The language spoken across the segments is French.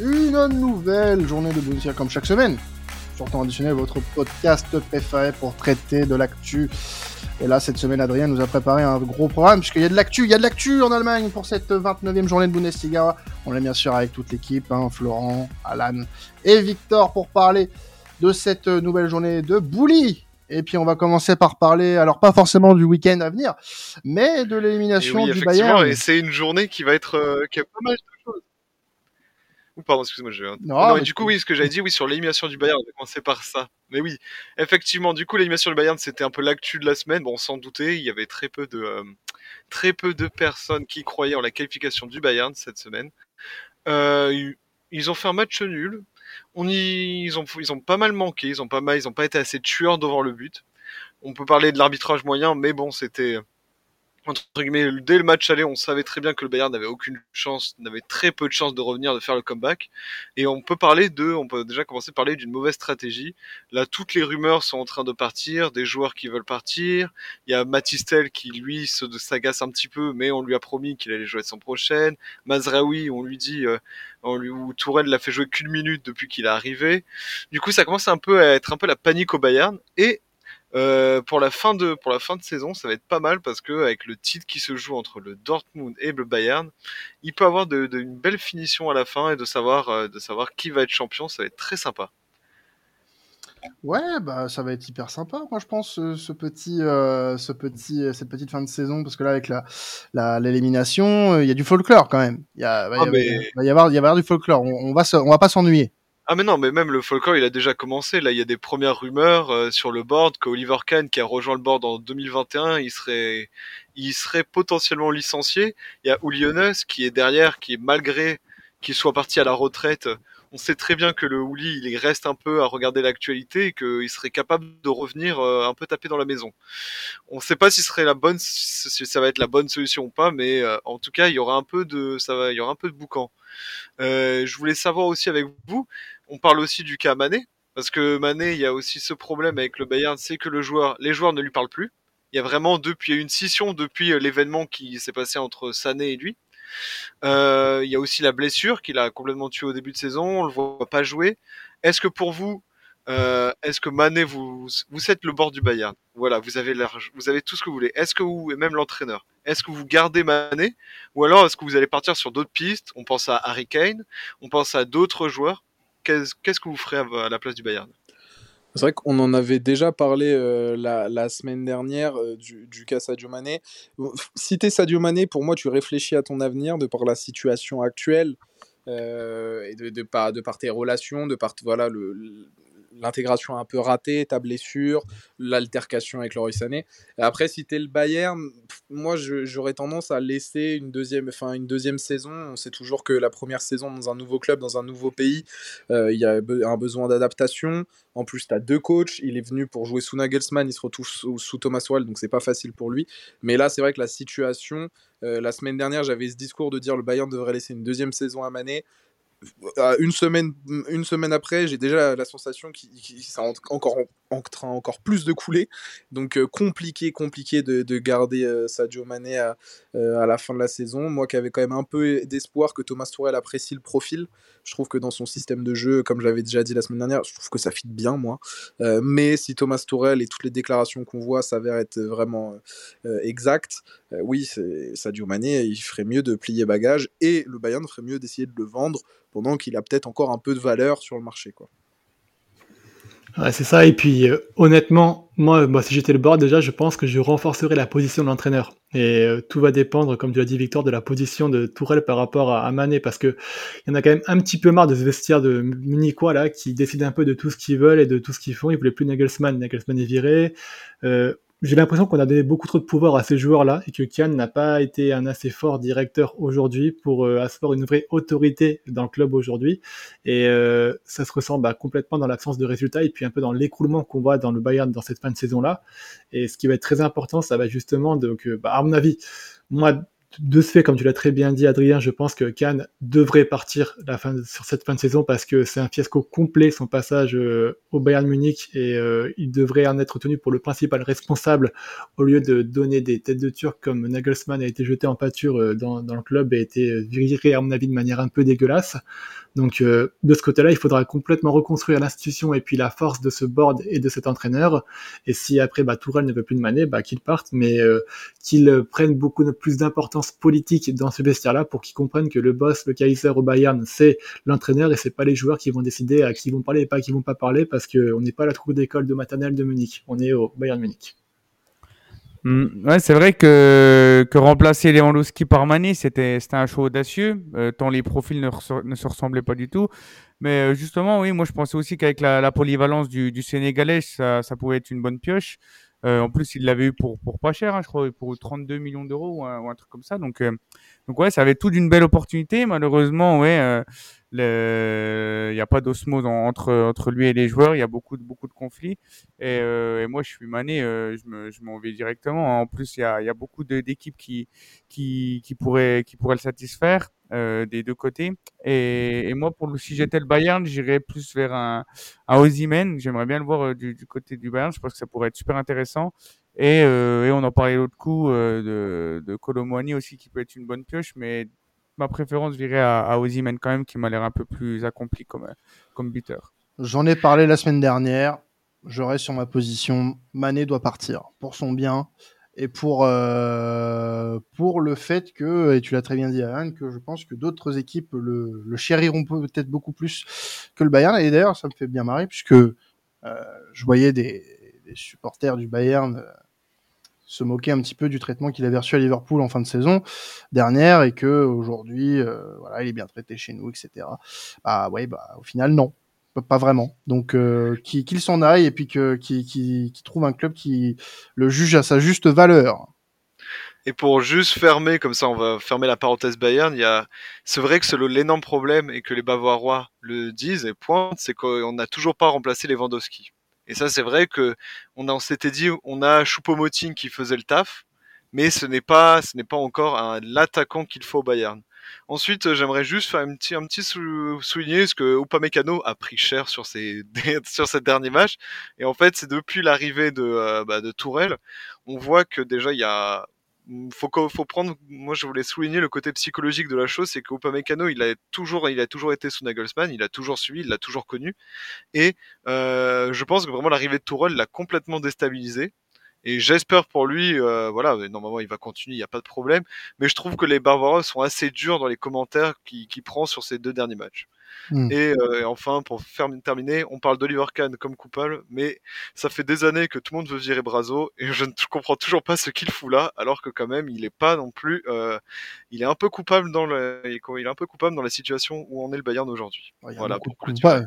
une nouvelle journée de Bundesliga comme chaque semaine. Surtout additionner votre podcast préféré pour traiter de l'actu. Et là, cette semaine, Adrien nous a préparé un gros programme, puisqu'il y a de l'actu, il y a de l'actu en Allemagne pour cette 29e journée de Bundesliga. On est bien sûr avec toute l'équipe, hein, Florent, Alan et Victor pour parler de cette nouvelle journée de Bouli. Et puis on va commencer par parler, alors pas forcément du week-end à venir, mais de l'élimination du Bayern. Et c'est une journée qui va être euh, qui a pas mal de choses. Ou pardon, excusez-moi, je... non, du coup oui, ce que j'avais dit, oui, sur l'élimination du Bayern, on va commencer par ça. Mais oui, effectivement, du coup l'élimination du Bayern, c'était un peu l'actu de la semaine. Bon, sans douter, il y avait très peu de euh, très peu de personnes qui croyaient en la qualification du Bayern cette semaine. Euh, ils ont fait un match nul, on y, ils ont, ils ont pas mal manqué, ils ont pas mal, ils ont pas été assez tueurs devant le but. On peut parler de l'arbitrage moyen, mais bon, c'était dès le match aller, on savait très bien que le Bayern n'avait aucune chance, n'avait très peu de chances de revenir, de faire le comeback. Et on peut parler de, on peut déjà commencer à parler d'une mauvaise stratégie. Là, toutes les rumeurs sont en train de partir, des joueurs qui veulent partir. Il y a Matistel qui, lui, s'agace un petit peu, mais on lui a promis qu'il allait jouer la semaine prochaine. Mazraoui, on lui dit, euh, on lui, ou Tourelle l'a fait jouer qu'une minute depuis qu'il est arrivé. Du coup, ça commence un peu à être un peu la panique au Bayern. Et euh, pour la fin de pour la fin de saison, ça va être pas mal parce que avec le titre qui se joue entre le Dortmund et le Bayern, il peut avoir de, une belle finition à la fin et de savoir euh, de savoir qui va être champion, ça va être très sympa. Ouais, bah ça va être hyper sympa, moi je pense ce, petit, euh, ce petit, cette petite fin de saison parce que là avec la l'élimination, il y a du folklore quand même. Il y a, va, y, ah, avoir, il y avoir du folklore. On, on va, on va pas s'ennuyer. Ah mais non, mais même le folklore, il a déjà commencé. Là, il y a des premières rumeurs euh, sur le board qu'Oliver Kahn, qui a rejoint le board en 2021, il serait, il serait potentiellement licencié. Il y a Ouliones qui est derrière, qui malgré qu'il soit parti à la retraite, on sait très bien que le Ouli, il reste un peu à regarder l'actualité et qu'il serait capable de revenir euh, un peu taper dans la maison. On ne sait pas si serait la bonne, si ça va être la bonne solution ou pas, mais euh, en tout cas, il y aura un peu de, ça va, il y aura un peu de boucan. je voulais savoir aussi avec vous, on parle aussi du cas Mané, parce que Mané, il y a aussi ce problème avec le Bayern, c'est que les joueurs ne lui parlent plus. Il y a vraiment depuis une scission depuis euh, l'événement qui s'est passé entre Sané et lui. Euh, il y a aussi la blessure qu'il a complètement tué au début de saison. On le voit pas jouer. Est-ce que pour vous, euh, est-ce que Mané, vous, vous êtes le bord du Bayern? Voilà, vous avez vous avez tout ce que vous voulez. Est-ce que vous, et même l'entraîneur, est-ce que vous gardez Mané? Ou alors est-ce que vous allez partir sur d'autres pistes? On pense à Harry Kane, on pense à d'autres joueurs qu'est-ce que vous ferez à la place du Bayern? C'est vrai qu'on en avait déjà parlé euh, la, semaine dernière euh, du, du, cas Sadio Mané. Si Sadio Mané, pour moi, tu réfléchis à ton avenir de par la situation actuelle euh, et de, de, par, de par tes relations, de par voilà, le, l'intégration un peu ratée, ta blessure, l'altercation avec Loris Sané. Après, si tu es le Bayern, moi j'aurais tendance à laisser une deuxième, enfin, une deuxième saison. On sait toujours que la première saison dans un nouveau club, dans un nouveau pays, euh, il y a un besoin d'adaptation. En plus, tu as deux coachs. Il est venu pour jouer sous Nagelsmann, il se retrouve sous, Thomas Wall, donc c'est pas facile pour lui. Mais là, c'est vrai que la situation, euh, la semaine dernière, j'avais ce discours de dire le Bayern devrait laisser une deuxième saison à Mané une semaine, une semaine après, j'ai déjà la sensation qu'il ça encore en train encore plus de couler. Donc euh, compliqué, compliqué de, de garder euh, Sadio Mané à, euh, à, la fin de la saison. Moi qui avais quand même un peu d'espoir que Thomas Tourelle apprécie le profil. Je trouve que dans son système de jeu, comme j'avais déjà dit la semaine dernière, je trouve que ça fit bien moi. mais si Thomas Tourelle et toutes les déclarations qu'on voit s'avèrent être vraiment exactes, oui, Sadio Mané, il ferait mieux de plier bagage et le Bayern ferait mieux d'essayer de le vendre pendant qu'il a peut-être encore un peu de valeur sur le marché. Quoi. Ouais, c'est ça. Et puis, euh, honnêtement, moi, si j'étais le board, déjà, je pense que je renforcerais la position de l'entraîneur. Et euh, tout va dépendre, comme tu l'as dit, Victor, de la position de Tourelle par rapport à, à Mané, parce que il y en a quand même un petit peu marre de ce vestiaire de Munichois, là, qui décide un peu de tout ce qu'ils veulent et de tout ce qu'ils font. Ils voulaient plus Nagelsmann. Nagelsmann est viré. Euh, j'ai l'impression qu'on a donné beaucoup trop de pouvoir à ces joueurs-là et que Kian n'a pas été un assez fort directeur aujourd'hui pour euh, asseoir une vraie autorité dans le club aujourd'hui. Et euh, ça se ressent bah, complètement dans l'absence de résultats et puis un peu dans l'écroulement qu'on voit dans le Bayern dans cette fin de saison-là. Et ce qui va être très important, ça va justement, donc, euh, bah, à mon avis, moi, de ce fait, comme tu l'as très bien dit, Adrien, je pense que Cannes devrait partir sur cette fin de saison parce que c'est un fiasco complet son passage euh, au Bayern Munich et euh, il devrait en être tenu pour le principal responsable au lieu de donner des têtes de turc comme Nagelsmann a été jeté en pâture euh, dans, dans, le club et a été viré à mon avis de manière un peu dégueulasse. Donc euh, de ce côté-là, il faudra complètement reconstruire l'institution et puis la force de ce board et de cet entraîneur. Et si après bah, Tourelle ne veut plus de Mané, bah, qu'il parte, mais euh, qu'il prenne beaucoup plus d'importance politique dans ce vestiaire-là pour qu'ils comprennent que le boss, le Kaiser au Bayern, c'est l'entraîneur et c'est pas les joueurs qui vont décider à qui vont parler et pas à qui vont pas parler parce qu'on n'est pas la troupe d'école de maternelle de Munich, on est au Bayern Munich. Mm, ouais, c'est vrai que, que remplacer Lewandowski par Mané, c'était un choix audacieux, euh, tant les profils ne, ne, se ressemblaient pas du tout. Mais euh, justement, oui, moi je pensais aussi qu'avec la, la, polyvalence du, du Sénégalais, ça, ça, pouvait être une bonne pioche. Euh, en plus, il l'avait eu pour, pour pas cher, hein, je crois, pour 32 millions d'euros ou, un truc comme ça. Donc, euh, donc ouais, ça avait tout d'une belle opportunité. Malheureusement, ouais, il n'y a pas d'osmose entre, entre lui et les joueurs, il y a beaucoup de, beaucoup de conflits. Et, euh, et moi, je suis mané, euh, je m'en vais directement. En plus, il y a, y a beaucoup d'équipes qui, qui, qui, pourraient, qui pourraient le satisfaire euh, des deux côtés. Et, et moi, pour si j'étais le Bayern, j'irais plus vers un, un Ozymen. J'aimerais bien le voir euh, du, du, côté du Bayern. Je pense que ça pourrait être super intéressant. Et, euh, et on en parlait l'autre coup euh, de, de Colomwani aussi, qui peut être une bonne pioche, mais ma préférence, je à, à quand même, qui m'a l'air un peu plus accompli comme, comme buteur. J'en ai parlé la semaine dernière. Je reste sur ma position. Mané doit partir pour son bien et pour euh, pour le fait que et tu l'as très bien dit Alan que je pense que d'autres équipes le, le chériront peut-être beaucoup plus que le Bayern et d'ailleurs ça me fait bien marrer puisque euh, je voyais des, des, supporters du Bayern euh, se moquer un petit peu du traitement qu'il avait reçu à Liverpool en fin de saison dernière et que aujourd'hui, euh, voilà, il est bien traité chez nous, etc. Bah ouais, bah au final non, pas vraiment. Donc euh, qu'il s'en aille et puis que qu'il qui trouve un club qui le juge à sa juste valeur. Et pour juste fermer, comme ça on va fermer la parenthèse Bayern, il y a, c'est vrai que c'est l'énorme problème et que les Bavarois le disent et pointent, c'est qu'on n'a toujours pas remplacé Lewandowski. Et ça, c'est vrai que on, s'était dit, on a Choupo-Moting qui faisait le taf, mais ce n'est pas, ce n'est pas encore l'attaquant qu'il faut au Bayern. Ensuite, euh, j'aimerais juste faire un petit, un petit souligner ce que Upamecano a pris cher sur ces sur cette dernier match. Et en fait, c'est depuis l'arrivée de, euh, bah, de Tourelle, on voit que déjà il y a faut, faut prendre, moi je voulais souligner le côté psychologique de la chose, c'est qu'Upamecano, il a toujours, il a toujours été sous Nagelsmann, il a toujours suivi, il l'a toujours connu, et euh, je pense que vraiment l'arrivée de Tourelle l'a complètement déstabilisé. Et j'espère pour lui, euh, voilà, normalement il va continuer, il n'y a pas de problème. Mais je trouve que les Bavarois sont assez durs dans les commentaires qu'il qui prend sur ces deux derniers matchs. Hmm. Euh, et, enfin, pour faire terminer, on parle d'Oliver Kahn comme coupable, mais ça fait des années que tout le monde veut virer Brazo et je ne comprends toujours pas ce qu'il fout là, alors que quand même, il est pas non plus, euh, il est un peu coupable dans le, il est un peu coupable dans la situation où on est le Bayern aujourd'hui. Il y, voilà,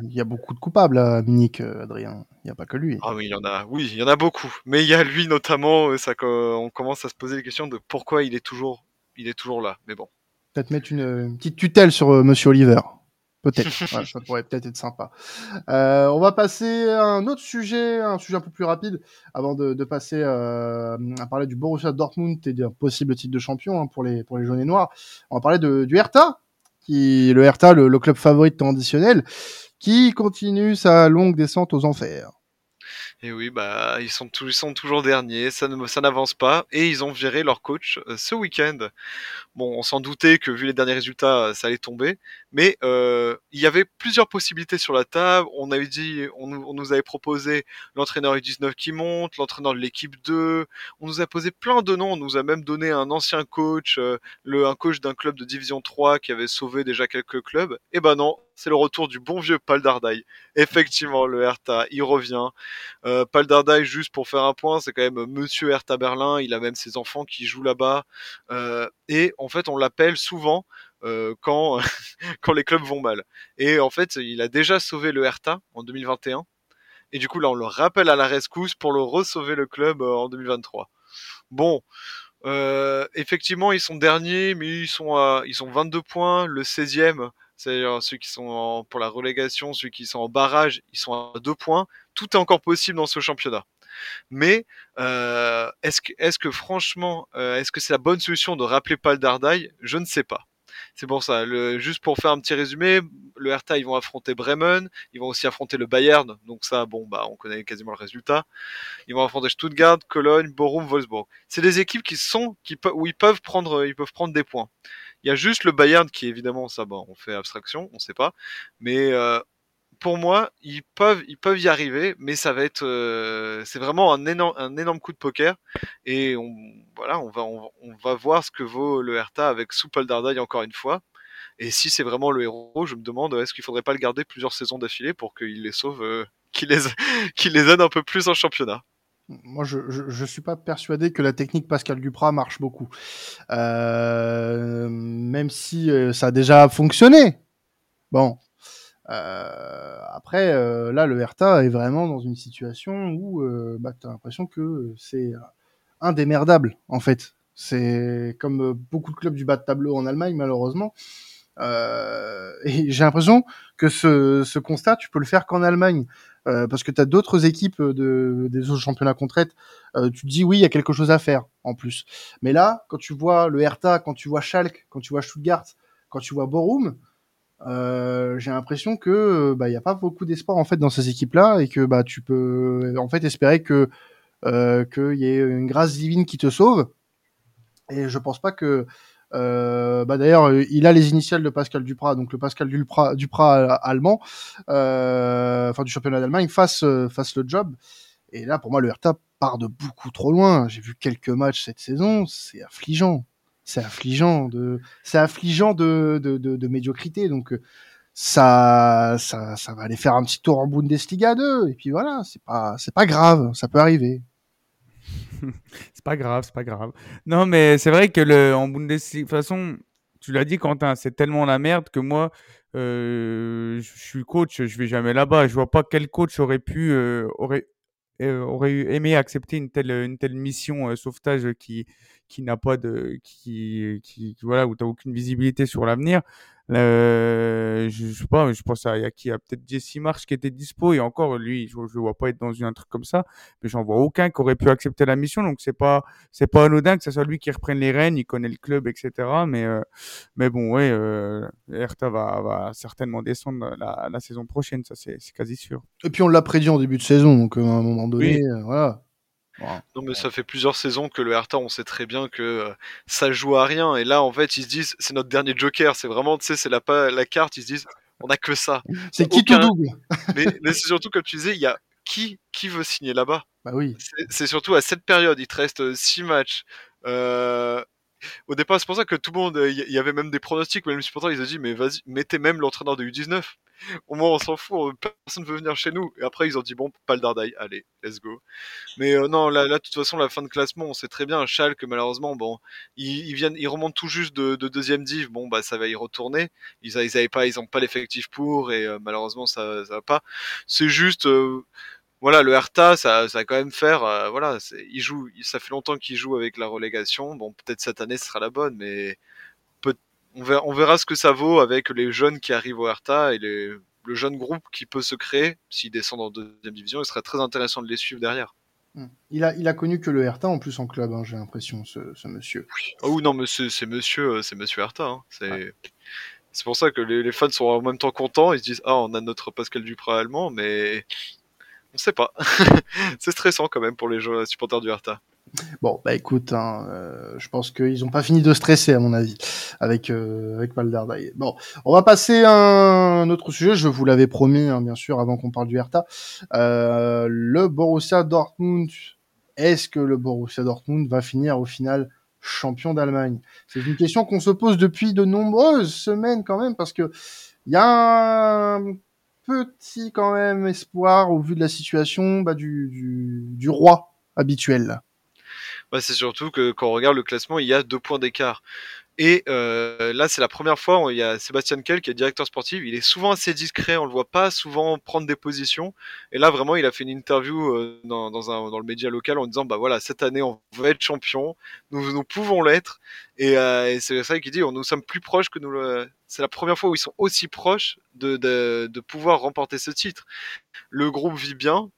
il y a beaucoup de coupables à Munich, euh, Adrien. Il n'y a pas que lui. Ah oui, il y en a, oui, il y en a beaucoup. Mais il y a lui notamment, ça, on commence à se poser les questions de pourquoi il est toujours, il est toujours là. Mais bon. Peut-être mettre une, une, petite tutelle sur Monsieur Oliver. Peut-être, ça pourrait peut-être être sympa. Euh, on va passer à un autre sujet, un sujet un peu plus rapide, avant de, de passer euh, à parler du Borussia Dortmund et d'un possible titre de champion hein, pour les pour les jaunes et noirs. On va parler de, du Hertha, qui le Hertha, le, le club favori traditionnel, qui continue sa longue descente aux enfers. Et oui, bah ils sont, ils sont toujours derniers, ça ne, ça n'avance pas, et ils ont viré leur coach euh, ce week-end. Bon, on s'en doutait que vu les derniers résultats, ça allait tomber, mais euh, il y avait plusieurs possibilités sur la table. On avait dit, on, nous avait proposé l'entraîneur U19 qui monte, l'entraîneur de l'équipe 2. On nous a posé plein de noms. On nous a même donné un ancien coach, euh, le, un coach d'un club de division 3 qui avait sauvé déjà quelques clubs. Et ben non, c'est le retour du bon vieux Pal Dardai. Effectivement, le Hertha, il revient. Euh, Pal juste pour faire un point, c'est quand même Monsieur Hertha Berlin. Il a même ses enfants qui jouent là-bas. Euh, et en fait, on l'appelle souvent euh, quand quand les clubs vont mal. Et en fait, il a déjà sauvé le Hertha en 2021. Et du coup, là, on le rappelle à la rescousse pour le re-sauver le club euh, en 2023. Bon, euh, effectivement, ils sont derniers, mais ils sont à, ils sont 22 points. Le 16e, c'est ceux qui sont pour la relégation, ceux qui sont en barrage, ils sont à 2 points. Tout est encore possible dans ce championnat. Mais euh, est-ce que, est-ce que franchement, euh, est-ce que c'est la bonne solution de rappeler Paul Dardai? Je ne sais pas. C'est pour ça. Le, juste pour faire un petit résumé, le Hertha, ils vont affronter Bremen, ils vont aussi affronter le Bayern, donc ça, bon, bah, on connaît quasiment le résultat. Ils vont affronter Stuttgart, Cologne, Bochum, Wolfsburg. C'est des équipes qui sont, qui où ils peuvent prendre, ils peuvent prendre des points. Il y a juste le Bayern qui, évidemment, ça, bon, on fait abstraction, on sait pas, mais euh, pour moi, ils peuvent, ils peuvent y arriver, mais ça va être, euh, c'est vraiment un énorme, un énorme coup de poker. Et on, voilà, on va, on, va voir ce que vaut le Hertha avec Soupal Dardai encore une fois. Et si c'est vraiment le héros, je me demande est-ce qu'il faudrait pas le garder plusieurs saisons d'affilée pour qu'il les sauve, euh, qu'il les, qu'il les aide un peu plus en championnat? Moi, je, je, suis pas persuadé que la technique Pascal Duprat marche beaucoup. Euh, même si ça a déjà fonctionné. Bon, euh, après, euh, là, le Hertha est vraiment dans une situation où euh, bah, tu as l'impression que c'est indémerdable, en fait. C'est comme beaucoup de clubs du bas de tableau en Allemagne, malheureusement. et j'ai l'impression que ce, ce, constat, tu peux le faire qu'en Allemagne. parce que tu as d'autres équipes de, des autres championnats qu'on traite, tu te dis oui, il y a quelque chose à faire en plus. Mais là, quand tu vois le Hertha, quand tu vois Schalke, quand tu vois Stuttgart, quand tu vois Borum, euh, j'ai l'impression que bah il a pas beaucoup d'espoir en fait dans ces équipes-là et que bah tu peux en fait espérer que euh, qu'il y ait une grâce divine qui te sauve. Et je pense pas que euh, bah d'ailleurs il a les initiales de Pascal Duprat, donc le Pascal Duprat, Duprat allemand, euh, enfin du championnat d'Allemagne, fasse fasse le job. Et là pour moi le Hertha part de beaucoup trop loin. J'ai vu quelques matchs cette saison, c'est affligeant c'est affligeant de, c'est affligeant de, de, de, médiocrité. Donc, euh, ça, ça, ça va aller faire un petit tour en Bundesliga 2. Et puis voilà, c'est pas, c'est pas grave, ça peut arriver. c'est pas grave, c'est pas grave. Non, mais c'est vrai que le, en Bundesliga, de toute façon, tu l'as dit, Quentin, c'est tellement la merde que moi, euh, je suis coach, je vais jamais là-bas. Je vois pas quel coach aurait pu, euh, aurait, aurait aimé accepter une telle, une telle mission sauvetage qui, qui n'a pas de qui, qui, voilà où tu aucune visibilité sur l'avenir. Euh, je, je, sais pas je pense à, y a qui a peut-être Jesse March qui était dispo et encore lui je, je le vois pas être dans un truc comme ça mais j'en vois aucun qui aurait pu accepter la mission. Donc c'est pas c'est pas anodin que ce soit lui qui reprenne les rênes il connaît le club etc mais euh, mais bon ouais euh, Hertha va, va certainement descendre la, la saison prochaine ça c'est quasi sûr. Et puis on l'a prédit en début de saison donc à un moment donné euh, voilà non, mais ça fait plusieurs saisons que le Hertha, on sait très bien que euh, ça joue à rien. Et là, en fait, ils se disent, c'est notre dernier joker. C'est vraiment, tu sais, c'est la, la carte. Ils se disent, on a que ça. C'est qui tout double Mais, mais c'est surtout, comme tu disais, il y a qui, qui veut signer là-bas? Bah oui. C'est surtout à cette période. Il te reste 6 matchs. Euh, au départ, c'est pour ça que tout le monde, il y avait même des pronostics, même les supporters, ils ont dit, mais vas-y, mettez même l'entraîneur de U19. Au moins, on s'en fout, personne ne veut venir chez nous. Et après, ils ont dit, bon, pas le Dardaï, allez, let's go. Mais euh, non, là, de toute façon, la fin de classement, on sait très bien, Schalke, malheureusement, bon, ils, viennent, ils remontent tout juste de, deuxième div, bon, bah, ça va y retourner. Ils, ils avaient pas, ils ont pas l'effectif pour, et euh, malheureusement, ça, ça va pas. C'est juste, euh, voilà, le Hertha, ça, ça va quand même faire, euh, voilà, il joue, ça fait longtemps qu'il joue avec la relégation. Bon, peut-être cette année ce sera la bonne, mais peut, on, verra, on verra ce que ça vaut avec les jeunes qui arrivent au Hertha et les, le jeune groupe qui peut se créer s'ils descendent en deuxième division. Il serait très intéressant de les suivre derrière. Hmm. Il a, il a connu que le Hertha en plus en club, hein, j'ai l'impression, ce, ce, monsieur. Oh non, mais c'est monsieur, euh, c'est monsieur Hertha. Hein. C'est. C'est pour ça que les, les, fans sont en même temps contents. Ils se disent Ah, on a notre Pascal Duprat allemand, mais on sait pas. c'est stressant quand même pour les supporters du Hertha. Bon, bah écoute, hein, euh, je pense qu'ils n'ont pas fini de stresser à mon avis avec euh, avec Bon, on va passer à un autre sujet. Je vous l'avais promis, hein, bien sûr, avant qu'on parle du Hertha. Euh, le Borussia Dortmund. Est-ce que le Borussia Dortmund va finir au final champion d'Allemagne? C'est une question qu'on se pose depuis de nombreuses semaines quand même, parce que il y a un petit quand même espoir au vu de la situation bah, du, roi habituel. Bah, c'est surtout que quand on regarde le classement, il y a deux points d'écart. Et euh, là, c'est la première fois où il y a Sébastien Kell qui est directeur sportif. Il est souvent assez discret, on le voit pas souvent prendre des positions. Et là, vraiment, il a fait une interview euh, dans, dans, un, dans le média local en disant, bah voilà, cette année, on va être champion, nous, nous pouvons l'être. Et, euh, c'est ça qu'il dit, nous sommes plus proches que nous le... C'est la première fois où ils sont aussi proches de, de, de pouvoir remporter ce titre. Le groupe vit bien.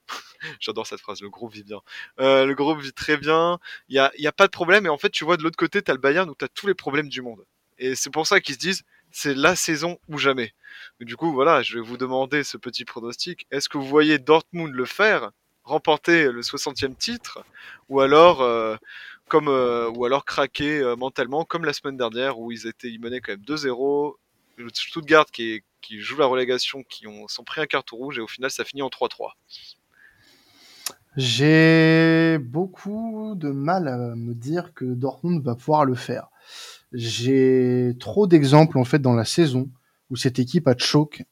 J'adore cette phrase, le groupe vit bien. Euh, le groupe vit très bien. Il y a, pas de problème. Et en fait, tu vois de l'autre côté, tu as le Bayern où tu as tous les problèmes du monde. Et c'est pour ça qu'ils se disent, c'est la saison ou jamais. du coup, voilà, je vais vous demander ce petit pronostic. Est-ce que vous voyez Dortmund le faire, remporter le 60e titre, ou alors, euh, euh, ou alors craquer mentalement, comme la semaine dernière où ils étaient, ils menaient quand même 2-0. Stuttgart qui, qui joue la relégation, qui ont, sont pris un carton rouge et au final ça finit en 3-3. J'ai beaucoup de mal à me dire que Dortmund va pouvoir le faire. J'ai trop d'exemples en fait dans la saison où cette équipe a choke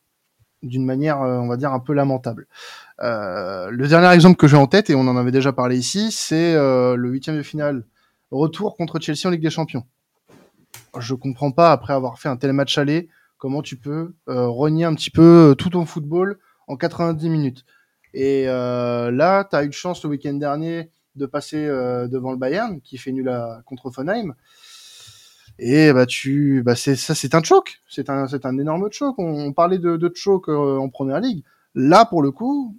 d'une manière, euh, on va dire, un peu lamentable. Euh, le dernier exemple que j'ai en tête, et on en avait déjà parlé ici, c'est euh, le huitième de finale retour contre Chelsea en Ligue des Champions. Je comprends pas, après avoir fait un tel match aller, comment tu peux renier un petit peu tout ton football en 90 minutes. Et là, tu as eu de chance le week-end dernier de passer devant le Bayern, qui fait nul à, contre Fonheim. Et bah tu, bah c'est ça, c'est un choc. C'est un, c'est un énorme choc. On, parlait de, de choc euh, en première ligue. Là, pour le coup,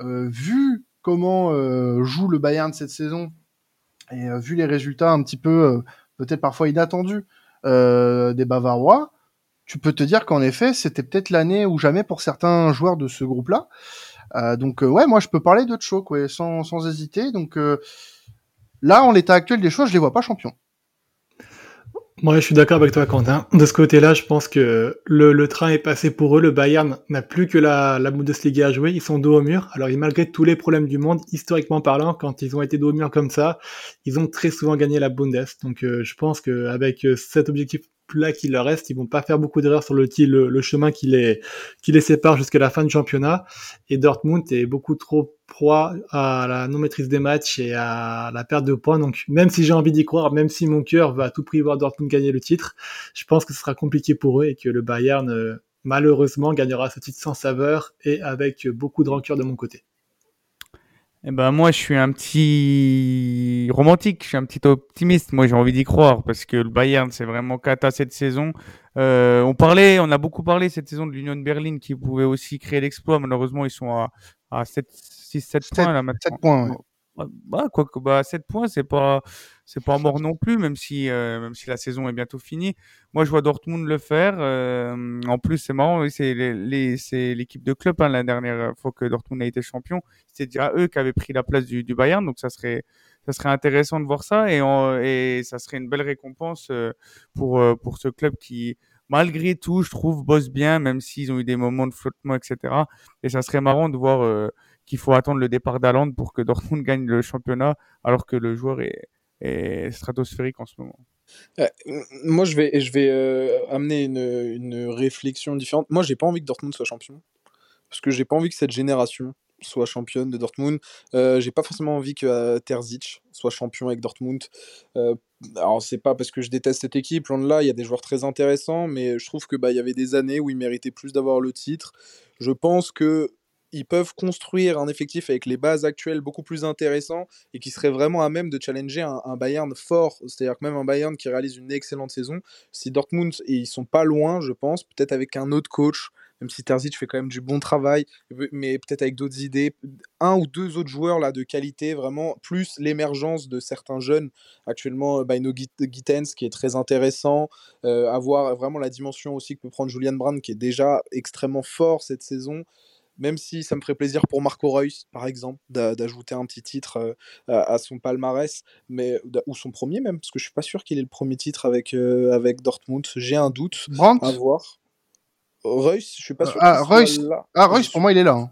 euh, vu comment euh, joue le Bayern cette saison et vu les résultats un petit peu, peut-être parfois inattendus des Bavarois, tu peux te dire qu'en effet, c'était peut-être l'année ou jamais pour certains joueurs de ce groupe-là. Donc ouais, moi je peux parler de choc, ouais, sans, sans hésiter. Donc là, en l'état actuel des choses, je les vois pas champions. Moi, je suis d'accord avec toi, Quentin. De ce côté-là, je pense que le, le, train est passé pour eux. Le Bayern n'a plus que la, la Bundesliga à jouer. Ils sont dos au mur. Alors, malgré tous les problèmes du monde, historiquement parlant, quand ils ont été dos au mur comme ça, ils ont très souvent gagné la Bundes. Donc, euh, je pense qu'avec euh, cet objectif là qu'il leur reste, ils vont pas faire beaucoup d'erreurs sur le, le, le chemin qui les, qui les sépare jusqu'à la fin du championnat. Et Dortmund est beaucoup trop proie à la non-maîtrise des matchs et à la perte de points. Donc, même si j'ai envie d'y croire, même si mon cœur va à tout prix voir Dortmund gagner le titre, je pense que ce sera compliqué pour eux et que le Bayern, euh, malheureusement, gagnera ce titre sans saveur et avec beaucoup de rancœur de mon côté. Eh ben moi, je suis un petit romantique, je suis un petit optimiste. Moi, j'ai envie d'y croire parce que le Bayern, c'est vraiment cata cette saison. Euh, on parlait, on a beaucoup parlé cette saison de l'Union de Berlin qui pouvait aussi créer l'exploit. Malheureusement, ils sont à, à 7, 6, 7 points là maintenant. 7 points. Bah, quoi que, bah, 7 points, c'est pas, c'est pas mort non plus, même si, euh, même si la saison est bientôt finie. Moi, je vois Dortmund le faire. Euh, en plus, c'est marrant, c'est c'est l'équipe de club, hein, la dernière fois que Dortmund a été champion. C'était déjà eux qui avaient pris la place du, du Bayern, donc ça serait, ça serait intéressant de voir ça et, et ça serait une belle récompense euh, pour, euh, pour ce club qui, malgré tout, je trouve, bosse bien, même s'ils ont eu des moments de flottement, etc. Et ça serait marrant de voir euh, qu'il faut attendre le départ d'Aland pour que Dortmund gagne le championnat, alors que le joueur est, stratosphérique en ce moment. Euh, moi, je vais, je vais euh, amener une, une, réflexion différente. Moi, j'ai pas envie que Dortmund soit champion. Parce que j'ai pas envie que cette génération soit championne de Dortmund. Euh, j'ai pas forcément envie que euh, Terzic soit champion avec Dortmund. Alors c'est pas parce que je déteste cette équipe, loin de là, il y a des joueurs très intéressants, mais je trouve que bah il y avait des années où ils méritaient plus d'avoir le titre. Je pense que ils peuvent construire un effectif avec les bases actuelles beaucoup plus intéressant et qui serait vraiment à même de challenger un, Bayern fort, c'est-à-dire que même un Bayern qui réalise une excellente saison, si Dortmund, et ils sont pas loin, je pense, peut-être avec un autre coach, même si Terzic fait quand même du bon travail, mais peut-être avec d'autres idées. Un ou deux autres joueurs là de qualité, vraiment, plus l'émergence de certains jeunes. Actuellement, euh, Baino Gittens, qui est très intéressant. Euh, avoir vraiment la dimension aussi que peut prendre Julian Brand, qui est déjà extrêmement fort cette saison même si ça me ferait plaisir pour Marco Reus, par exemple, d'ajouter un petit titre euh, à, son palmarès, mais, ou son premier même, parce que je suis pas sûr qu'il ait le premier titre avec, avec Dortmund. J'ai un doute à voir. Reus, je suis pas sûr. Ah, Reus, ah, Reus pour moi, il est là. Hein.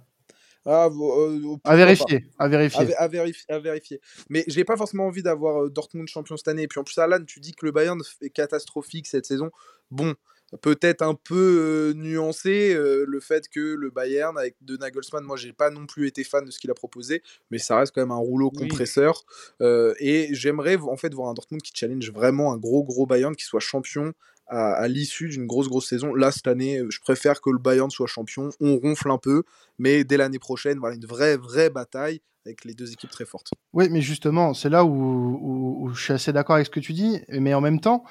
Ah, euh, à, vérifier, à, vérifier, à, vérifier. À, vérifier. Mais j'ai pas forcément envie d'avoir euh, Dortmund champion cette année. Et puis en plus, Alan, tu dis que le Bayern est catastrophique cette saison. Bon, peut-être un peu nuancé le fait que le Bayern avec de Nagelsmann, moi j'ai pas non plus été fan de ce qu'il a proposé, mais ça reste quand même un rouleau compresseur. et j'aimerais en fait voir un Dortmund qui challenge vraiment un gros gros Bayern qui soit champion à, l'issue d'une grosse grosse saison. Là, cette année, je préfère que le Bayern soit champion. On ronfle un peu, mais dès l'année prochaine, voilà une vraie vraie bataille avec les deux équipes très fortes. Oui, mais justement, c'est là où, je suis assez d'accord avec ce que tu dis, mais en même temps,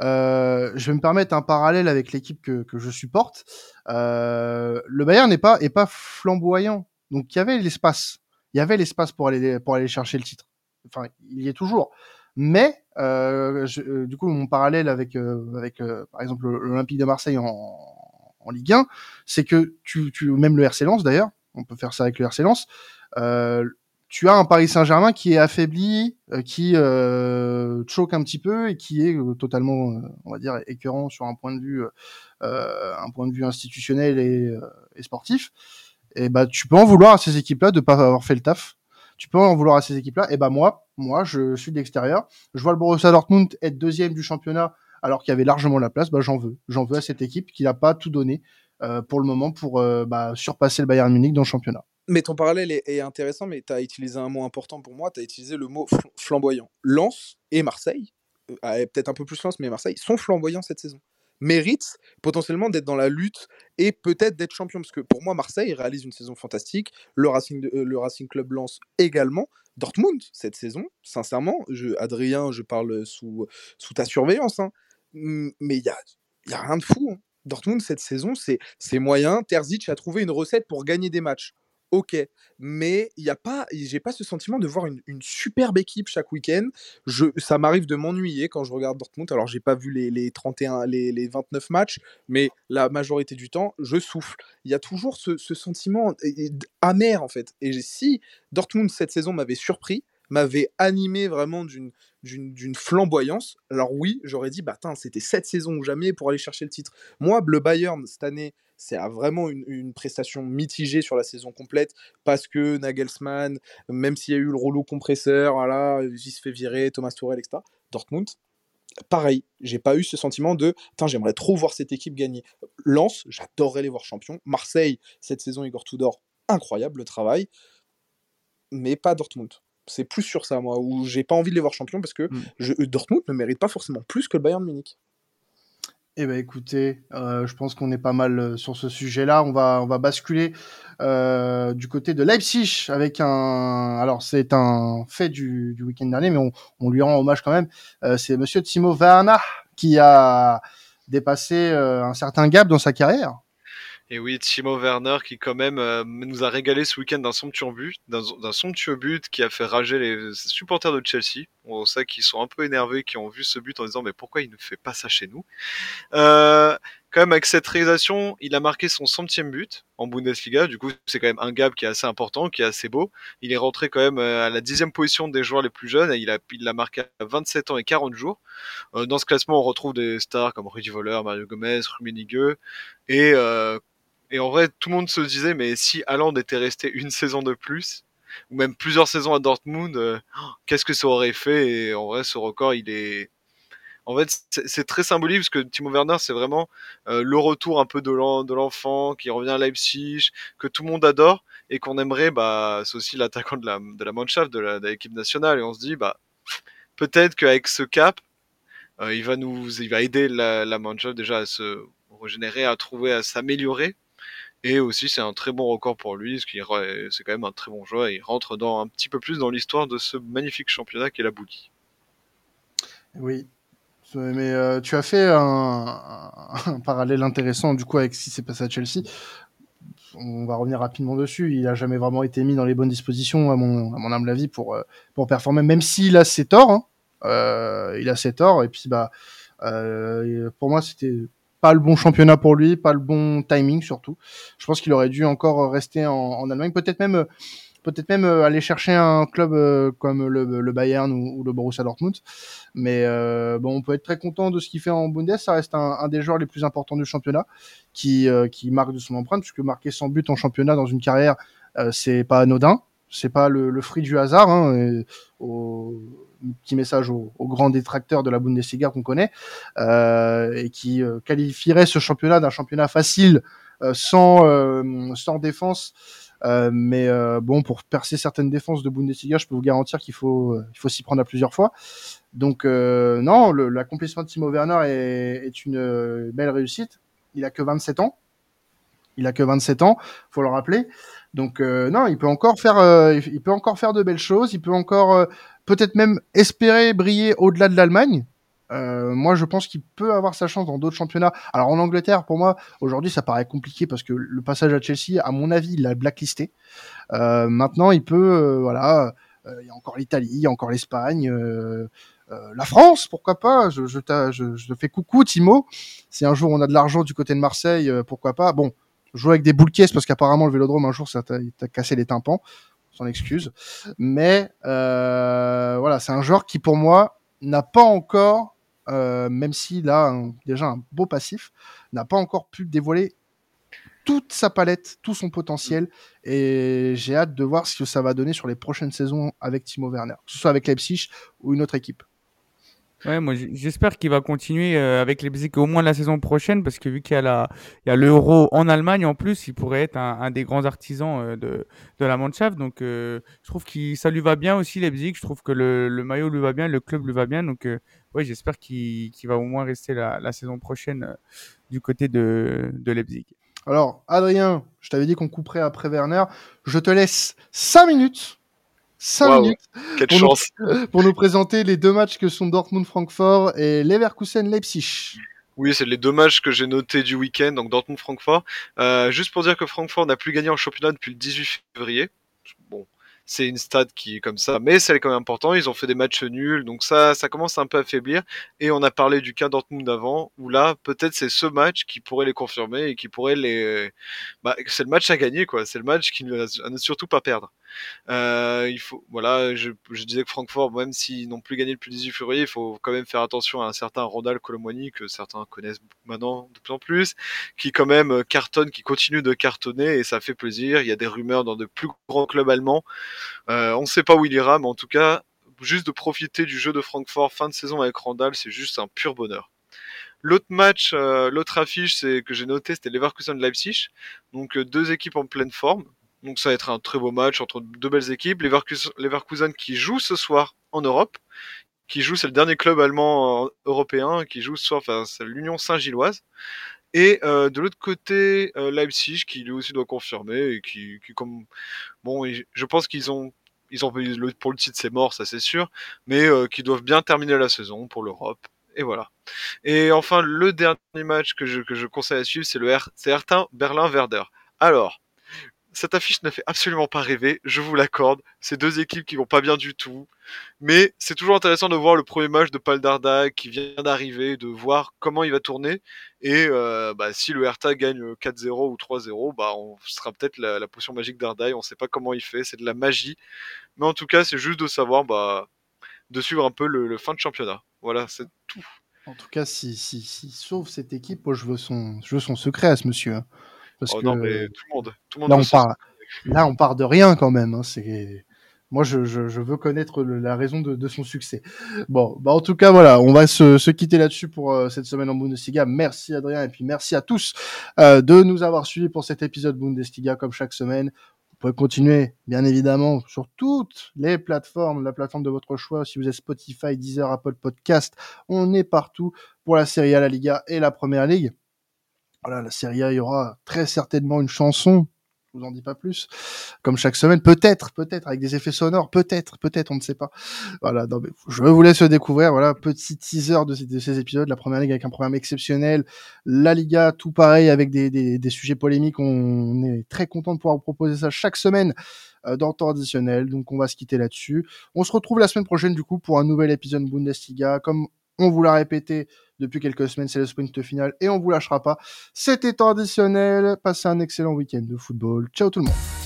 euh, je vais me permettre un parallèle avec l'équipe que, que, je supporte. Euh, le Bayern n'est pas, est pas flamboyant, donc il y avait l'espace. Il y avait l'espace pour aller, pour aller chercher le titre. Enfin, il y est toujours. Mais du coup, mon parallèle avec avec par exemple l'Olympique de Marseille en, en Ligue 1, c'est que tu, tu même le RC Lens d'ailleurs, on peut faire ça avec le RC Lens. Euh, tu as un Paris Saint-Germain qui est affaibli, euh, qui euh, choque un petit peu et qui est euh, totalement, euh, on va dire, écœurant sur un point de vue, un point de vue institutionnel et, sportif. Et bah, tu peux en vouloir à ces équipes-là de pas avoir fait le taf. Tu peux en vouloir à ces équipes-là. Et bah moi, moi, je suis de l'extérieur. Je vois le Borussia Dortmund être deuxième du championnat alors qu'il y avait largement la place. Bah j'en veux, j'en veux à cette équipe qui n'a pas tout donné pour le moment pour bah, surpasser le Bayern Munich dans le championnat. Mais ton parallèle est, intéressant, mais tu as utilisé un mot important pour moi, tu as utilisé le mot flamboyant. Lens et Marseille, euh, ah, peut-être un peu plus Lens, mais Marseille, sont flamboyants cette saison. Méritent potentiellement d'être dans la lutte et peut-être d'être champion, parce que pour moi, Marseille réalise une saison fantastique, le Racing, euh, le Racing Club Lens également. Dortmund, cette saison, sincèrement, je, Adrien, je parle sous, sous ta surveillance, hein, mais il n'y a, y a rien de fou. Hein. Dortmund, cette saison, c'est moyen. Terzic a trouvé une recette pour gagner des matchs ok. Mais il y a pas, j'ai pas ce sentiment de voir une, superbe équipe chaque week-end. Je, ça m'arrive de m'ennuyer quand je regarde Dortmund. Alors j'ai pas vu les, les 31, les, les, 29 matchs, mais la majorité du temps, je souffle. Il y a toujours ce, ce sentiment amer en fait. Et si Dortmund cette saison m'avait surpris, m'avait animé vraiment d'une d'une flamboyance. Alors oui, j'aurais dit, bah c'était cette saison ou jamais pour aller chercher le titre. Moi, le Bayern, cette année, c'est vraiment une, prestation mitigée sur la saison complète parce que Nagelsmann, même s'il y a eu le rouleau compresseur, voilà, il se fait virer, Thomas Tourelle, etc. Dortmund, pareil, j'ai pas eu ce sentiment de j'aimerais trop voir cette équipe gagner. Lens, j'adorerais les voir champions. Marseille, cette saison, Igor Tudor, incroyable le travail, mais pas Dortmund. C'est plus sur ça, moi, où j'ai pas envie de les voir champions parce que mmh. Dortmund ne mérite pas forcément plus que le Bayern Munich. Eh ben écoutez, euh, je pense qu'on est pas mal euh, sur ce sujet-là. On va on va basculer euh, du côté de Leipzig avec un. Alors c'est un fait du, du week-end dernier, mais on, on, lui rend hommage quand même. Euh, c'est Monsieur Timo Werner qui a dépassé un certain gap dans sa carrière. Et oui, Timo Werner qui quand même euh, nous a régalé ce week-end d'un somptueux but, d'un somptueux but qui a fait rager les supporters de Chelsea. On sait qu'ils sont un peu énervés, qui ont vu ce but en disant mais pourquoi il ne fait pas ça chez nous? Euh, Quand même avec cette réalisation, il a marqué son centième but en Bundesliga. Du coup, c'est quand même un gap qui est assez important, qui est assez beau. Il est rentré quand même euh, à la dixième position des joueurs les plus jeunes. Et il a il l'a marqué à 27 ans et 40 jours. Euh, dans ce classement, on retrouve des stars comme Rudy Voller, Mario Gomez, Rummenigge et euh, et en vrai, tout le monde se disait, mais si Haaland était resté une saison de plus, ou même plusieurs saisons à Dortmund, euh, qu'est-ce que ça aurait fait Et en vrai, ce record, il est. En fait, c'est très symbolique parce que Timo Werner, c'est vraiment euh, le retour un peu de l'enfant qui revient à Leipzig, que tout le monde adore et qu'on aimerait. Bah, c'est aussi l'attaquant de la, de Mannschaft, de l'équipe nationale. Et on se dit, bah, peut-être qu'avec ce cap, euh, il va nous, il va aider la, la Mannschaft déjà à se régénérer, à trouver, à s'améliorer et aussi, c'est un très bon record pour lui, parce qu'il c'est quand même un très bon joueur il rentre dans un petit peu plus dans l'histoire de ce magnifique championnat qu'est la Bougie. Oui, mais euh, tu as fait un, parallèle intéressant du coup avec ce qui s'est passé à Chelsea. On va revenir rapidement dessus. Il a jamais vraiment été mis dans les bonnes dispositions, à mon, à mon humble avis, pour, euh, pour performer, même s'il a ses torts. Hein. Euh, il a ses torts, et puis bah, pour moi, c'était pas le bon championnat pour lui, pas le bon timing surtout. Je pense qu'il aurait dû encore rester en, en Allemagne, peut-être même peut-être même euh, aller chercher un club euh, comme le, le Bayern ou, le Borussia Dortmund. Mais euh, bon, on peut être très content de ce qu'il fait en Bundes. Ça reste un, un, des joueurs les plus importants du championnat, qui qui marque de son empreinte, puisque marquer 100 buts en championnat dans une carrière, c'est pas anodin. C'est pas le, le, fruit du hasard. Hein, petit message aux, grands détracteurs de la Bundesliga qu'on connaît euh, et qui euh, qualifierait ce championnat d'un championnat facile euh, sans sans défense. mais bon, pour percer certaines défenses de Bundesliga, je peux vous garantir qu'il faut il faut s'y prendre à plusieurs fois. Donc non, l'accomplissement de Timo Werner est, est une belle réussite. Il a que 27 ans. Il a que 27 ans, faut le rappeler. Donc non, il peut encore faire, il peut encore faire de belles choses. Il peut encore peut-être même espérer briller au-delà de l'Allemagne. Euh, moi, je pense qu'il peut avoir sa chance dans d'autres championnats. Alors en Angleterre, pour moi, aujourd'hui, ça paraît compliqué parce que le passage à Chelsea, à mon avis, il l'a blacklisté. Euh, maintenant, il peut, euh, voilà, il y a encore l'Italie, il y a encore l'Espagne. la France, pourquoi pas je, je, je, te fais coucou, Timo. Si un jour on a de l'argent du côté de Marseille, pourquoi pas. Bon, jouer avec des boules caisses parce qu'apparemment le Vélodrome un jour ça t'a cassé les tympans, excuse. Mais voilà, c'est un joueur qui pour moi n'a pas encore, même s'il a déjà un beau passif, n'a pas encore pu dévoiler toute sa palette, tout son potentiel. Et j'ai hâte de voir ce que ça va donner sur les prochaines saisons avec Timo Werner, que ce soit avec Leipzig ou une autre équipe. Ouais, moi j'espère qu'il va continuer euh, avec Leipzig au moins la saison prochaine parce que vu qu'il y a l'Euro en Allemagne en plus, il pourrait être un, des grands artisans euh, de, de la Mannschaft. Donc euh, je trouve que ça lui va bien aussi Leipzig. Je trouve que le, le, maillot lui va bien, le club lui va bien. Donc ouais, j'espère qu'il va au moins rester la, la saison prochaine du côté de, de Leipzig. Alors, Adrien, je t'avais dit qu'on couperait après Werner. Je te laisse 5 minutes. 5 minutes. Quelle pour chance. Nous, pour nous présenter les deux matchs que sont Dortmund-Francfort et Leverkusen-Leipzig. Oui, c'est les deux matchs que j'ai notés du week-end, donc Dortmund-Francfort. Euh, juste pour dire que Francfort n'a plus gagné en championnat depuis le 18 février. Bon, c'est une stade qui est comme ça, mais c'est quand même important. Ils ont fait des matchs nuls, donc ça, ça commence un peu à faiblir. Et on a parlé du cas Dortmund d'avant, où là, peut-être c'est ce match qui pourrait les confirmer et qui pourrait les. Bah, c'est le match à gagner, quoi. C'est le match qui ne surtout pas perdre. Euh, il faut, voilà, je, disais que Francfort, même s'ils n'ont plus gagné depuis le 18 février, il faut quand même faire attention à un certain Rondal Colomwani que certains connaissent maintenant de plus en plus, qui quand même cartonne, qui continue de cartonner et ça fait plaisir. Il y a des rumeurs dans de plus grands clubs allemands. Euh, on ne sait pas où il ira, mais en tout cas, juste de profiter du jeu de Francfort fin de saison avec Randall, c'est juste un pur bonheur. L'autre match, euh, l'autre affiche, c'est que j'ai noté, c'était Leverkusen Leipzig. Donc deux équipes en pleine forme. Donc ça va être un très beau match entre deux belles équipes. Leverkusen, qui joue ce soir en Europe, qui joue, c'est le dernier club allemand euh, européen qui joue ce soir, enfin c'est l'Union Saint-Gilloise. Et euh, de l'autre côté, euh, Leipzig qui lui aussi doit confirmer et qui, qui comme bon, je pense qu'ils ont ils ont le, pour le titre c'est mort, ça c'est sûr, mais euh, qui doivent bien terminer la saison pour l'Europe. Et voilà. Et enfin, le dernier match que je, que je conseille à suivre, c'est le R, Hertha Berlin-Werder. Alors, cette affiche ne fait absolument pas rêver, je vous l'accorde. C'est deux équipes qui vont pas bien du tout. Mais c'est toujours intéressant de voir le premier match de Paul Darda qui vient d'arriver, de voir comment il va tourner. Et euh, bah, si le Hertha gagne 4-0 ou 3-0, bah, on sera peut-être la, potion magique d'Ardaï. On ne sait pas comment il fait, c'est de la magie. Mais en tout cas, c'est juste de savoir, bah, de suivre un peu le, fin de championnat. Voilà, c'est tout. En tout cas, si, si, si sauve cette équipe, je veux son, je veux son secret à ce monsieur. Hein. Parce oh, que, non, mais tout le monde. Tout le monde là, on part, là, on part de rien quand même. Hein. C'est moi, je, je, je, veux connaître la raison de, de, son succès. Bon, bah en tout cas, voilà, on va se, se quitter là-dessus pour euh, cette semaine en Bundesliga. Merci Adrien et puis merci à tous euh, de nous avoir suivis pour cet épisode Bundesliga comme chaque semaine. Vous pouvez continuer, bien évidemment, sur toutes les plateformes, la plateforme de votre choix. Si vous êtes Spotify, Deezer, Apple Podcast, on est partout pour la Serie A, la Liga et la Première Ligue. Voilà, la Serie A, il y aura très certainement une chanson je vous en dis pas plus. Comme chaque semaine, peut-être, peut-être avec des effets sonores, peut-être, peut-être, on ne sait pas. Voilà, non, mais je vous laisse découvrir. Voilà, petit teaser de ces, épisodes. La première ligue avec un programme exceptionnel, la Liga, tout pareil avec des, des, des sujets polémiques. On est très content de pouvoir vous proposer ça chaque semaine euh, dans temps additionnel. Donc on va se quitter là-dessus. On se retrouve la semaine prochaine du coup pour un nouvel épisode Bundesliga. Comme on vous l'a répété depuis quelques semaines, c'est le sprint final et on vous lâchera pas. C'était temps additionnel. Passez un excellent week-end de football. Ciao tout le monde.